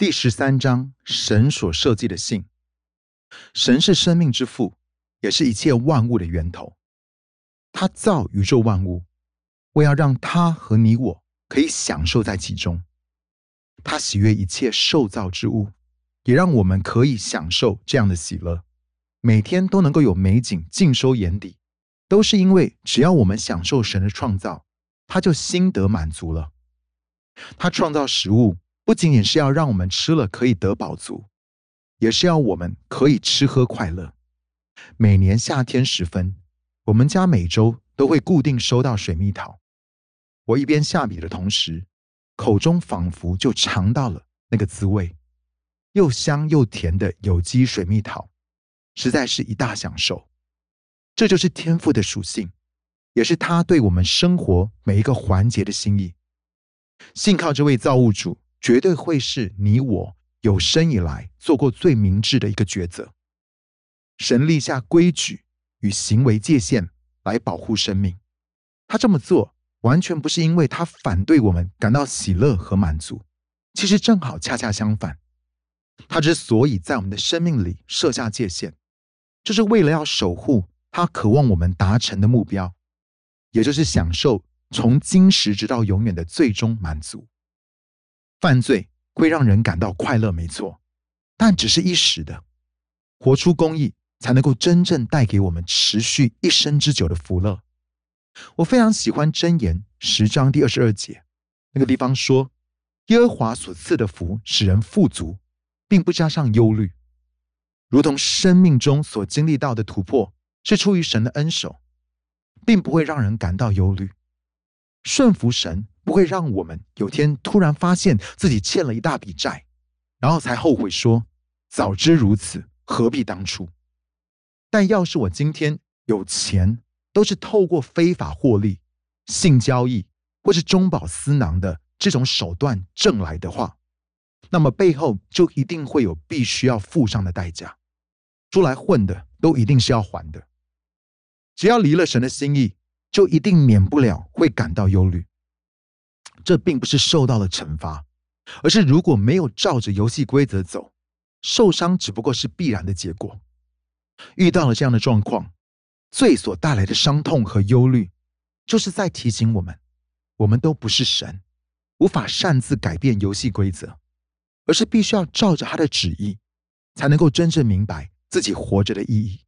第十三章，神所设计的信。神是生命之父，也是一切万物的源头。他造宇宙万物，为要让他和你我可以享受在其中。他喜悦一切受造之物，也让我们可以享受这样的喜乐。每天都能够有美景尽收眼底，都是因为只要我们享受神的创造，他就心得满足了。他创造食物，不仅仅是要让我们吃了可以得饱足，也是要我们可以吃喝快乐。每年夏天时分，我们家每周都会固定收到水蜜桃。我一边下笔的同时，口中仿佛就尝到了那个滋味，又香又甜的有机水蜜桃。实在是一大享受，这就是天赋的属性，也是他对我们生活每一个环节的心意。信靠这位造物主，绝对会是你我有生以来做过最明智的一个抉择。神立下规矩与行为界限来保护生命，他这么做完全不是因为他反对我们感到喜乐和满足，其实正好恰恰相反。他之所以在我们的生命里设下界限，就是为了要守护他渴望我们达成的目标，也就是享受从今时直到永远的最终满足。犯罪会让人感到快乐，没错，但只是一时的。活出公义，才能够真正带给我们持续一生之久的福乐。我非常喜欢箴言十章第二十二节，那个地方说：“耶和华所赐的福使人富足，并不加上忧虑。”如同生命中所经历到的突破是出于神的恩手，并不会让人感到忧虑。顺服神不会让我们有天突然发现自己欠了一大笔债，然后才后悔说：“早知如此，何必当初？”但要是我今天有钱都是透过非法获利、性交易或是中饱私囊的这种手段挣来的话，那么背后就一定会有必须要付上的代价。出来混的都一定是要还的，只要离了神的心意，就一定免不了会感到忧虑。这并不是受到了惩罚，而是如果没有照着游戏规则走，受伤只不过是必然的结果。遇到了这样的状况，罪所带来的伤痛和忧虑，就是在提醒我们，我们都不是神，无法擅自改变游戏规则，而是必须要照着他的旨意，才能够真正明白。自己活着的意义。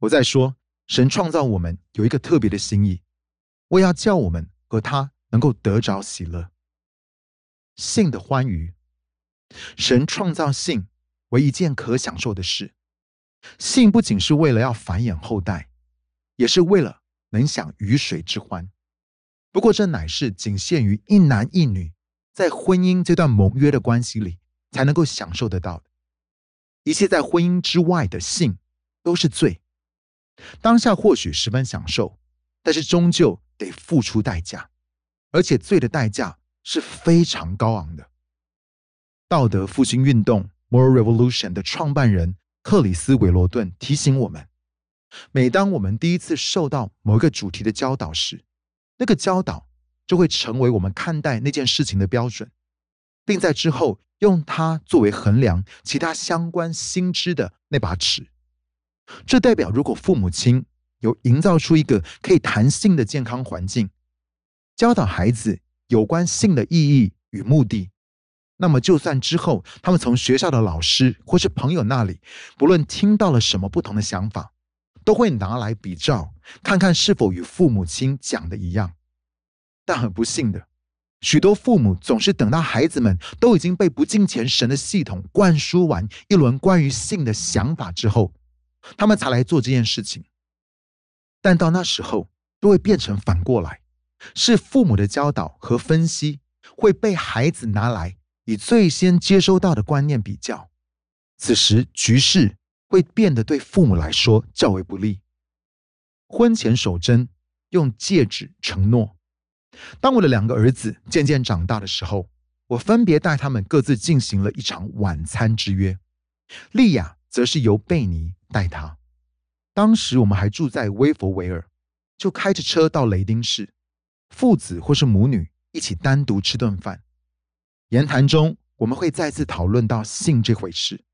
我在说，神创造我们有一个特别的心意，为要叫我们和他能够得着喜乐。性的欢愉，神创造性为一件可享受的事。性不仅是为了要繁衍后代，也是为了能享鱼水之欢。不过，这乃是仅限于一男一女在婚姻这段盟约的关系里才能够享受得到的。一切在婚姻之外的性都是罪。当下或许十分享受，但是终究得付出代价，而且罪的代价是非常高昂的。道德复兴运动 （Moral Revolution） 的创办人克里斯·韦罗顿提醒我们：每当我们第一次受到某一个主题的教导时，那个教导就会成为我们看待那件事情的标准，并在之后。用它作为衡量其他相关新知的那把尺，这代表如果父母亲有营造出一个可以谈性的健康环境，教导孩子有关性的意义与目的，那么就算之后他们从学校的老师或是朋友那里，不论听到了什么不同的想法，都会拿来比照，看看是否与父母亲讲的一样。但很不幸的。许多父母总是等到孩子们都已经被不敬虔神的系统灌输完一轮关于性的想法之后，他们才来做这件事情。但到那时候，都会变成反过来，是父母的教导和分析会被孩子拿来以最先接收到的观念比较，此时局势会变得对父母来说较为不利。婚前守贞，用戒指承诺。当我的两个儿子渐渐长大的时候，我分别带他们各自进行了一场晚餐之约。莉亚则是由贝尼带他。当时我们还住在威佛维尔，就开着车到雷丁市，父子或是母女一起单独吃顿饭。言谈中，我们会再次讨论到性这回事。